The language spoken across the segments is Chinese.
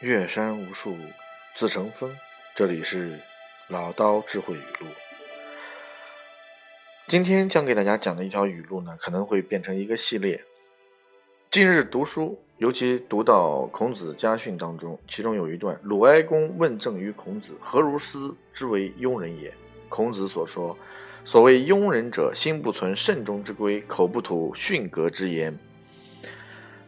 岳山无数自成峰。这里是老刀智慧语录。今天将给大家讲的一条语录呢，可能会变成一个系列。近日读书，尤其读到孔子家训当中，其中有一段：鲁哀公问政于孔子，何如斯之为庸人也？孔子所说：“所谓庸人者，心不存慎终之规，口不吐逊格之言。”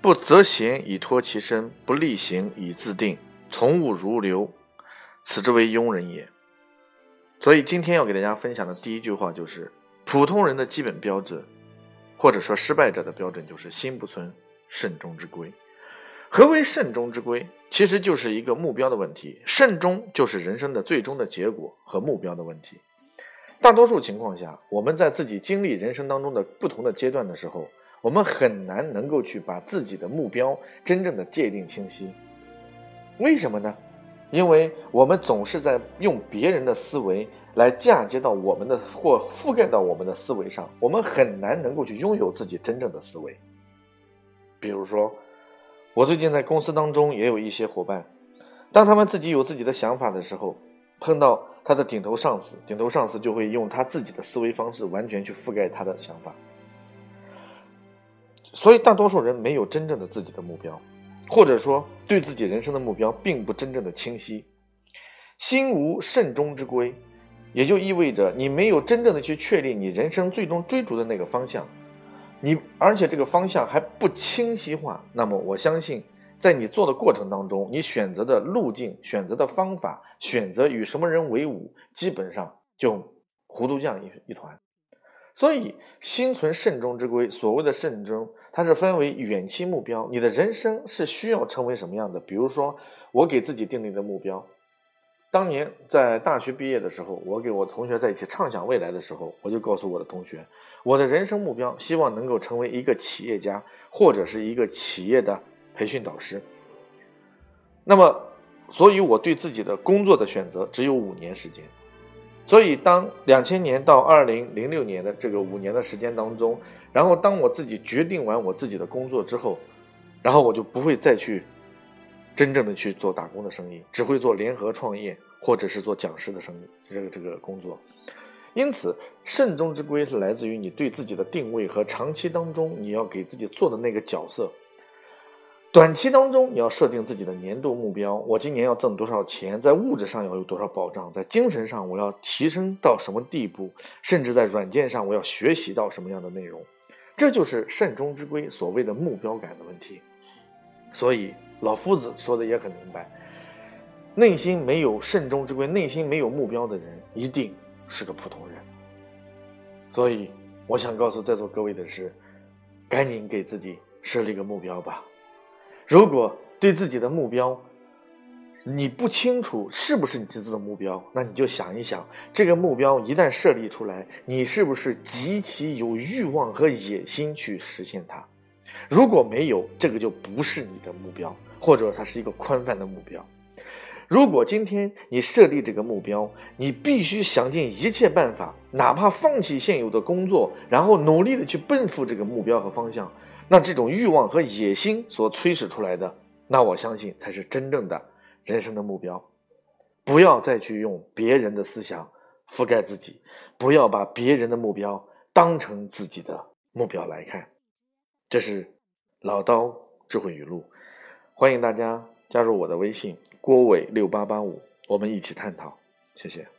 不择贤以托其身，不力行以自定，从物如流，此之为庸人也。所以今天要给大家分享的第一句话就是：普通人的基本标准，或者说失败者的标准，就是心不存慎终之规。何为慎终之规？其实就是一个目标的问题。慎终就是人生的最终的结果和目标的问题。大多数情况下，我们在自己经历人生当中的不同的阶段的时候，我们很难能够去把自己的目标真正的界定清晰，为什么呢？因为我们总是在用别人的思维来嫁接到我们的或覆盖到我们的思维上，我们很难能够去拥有自己真正的思维。比如说，我最近在公司当中也有一些伙伴，当他们自己有自己的想法的时候，碰到他的顶头上司，顶头上司就会用他自己的思维方式完全去覆盖他的想法。所以，大多数人没有真正的自己的目标，或者说对自己人生的目标并不真正的清晰。心无慎终之规，也就意味着你没有真正的去确立你人生最终追逐的那个方向，你而且这个方向还不清晰化。那么，我相信在你做的过程当中，你选择的路径、选择的方法、选择与什么人为伍，基本上就糊涂酱一一团。所以，心存慎终之规。所谓的慎终，它是分为远期目标。你的人生是需要成为什么样的？比如说，我给自己定立的目标。当年在大学毕业的时候，我给我同学在一起畅想未来的时候，我就告诉我的同学，我的人生目标希望能够成为一个企业家，或者是一个企业的培训导师。那么，所以我对自己的工作的选择只有五年时间。所以，当两千年到二零零六年的这个五年的时间当中，然后当我自己决定完我自己的工作之后，然后我就不会再去真正的去做打工的生意，只会做联合创业或者是做讲师的生意，这个这个工作。因此，慎终之规是来自于你对自己的定位和长期当中你要给自己做的那个角色。短期当中，你要设定自己的年度目标。我今年要挣多少钱？在物质上要有多少保障？在精神上，我要提升到什么地步？甚至在软件上，我要学习到什么样的内容？这就是慎终之规，所谓的目标感的问题。所以，老夫子说的也很明白：内心没有慎终之规，内心没有目标的人，一定是个普通人。所以，我想告诉在座各位的是，赶紧给自己设立个目标吧。如果对自己的目标你不清楚是不是你自己的目标，那你就想一想，这个目标一旦设立出来，你是不是极其有欲望和野心去实现它？如果没有，这个就不是你的目标，或者它是一个宽泛的目标。如果今天你设立这个目标，你必须想尽一切办法，哪怕放弃现有的工作，然后努力的去奔赴这个目标和方向。那这种欲望和野心所驱使出来的，那我相信才是真正的人生的目标。不要再去用别人的思想覆盖自己，不要把别人的目标当成自己的目标来看。这是老刀智慧语录，欢迎大家加入我的微信郭伟六八八五，我们一起探讨。谢谢。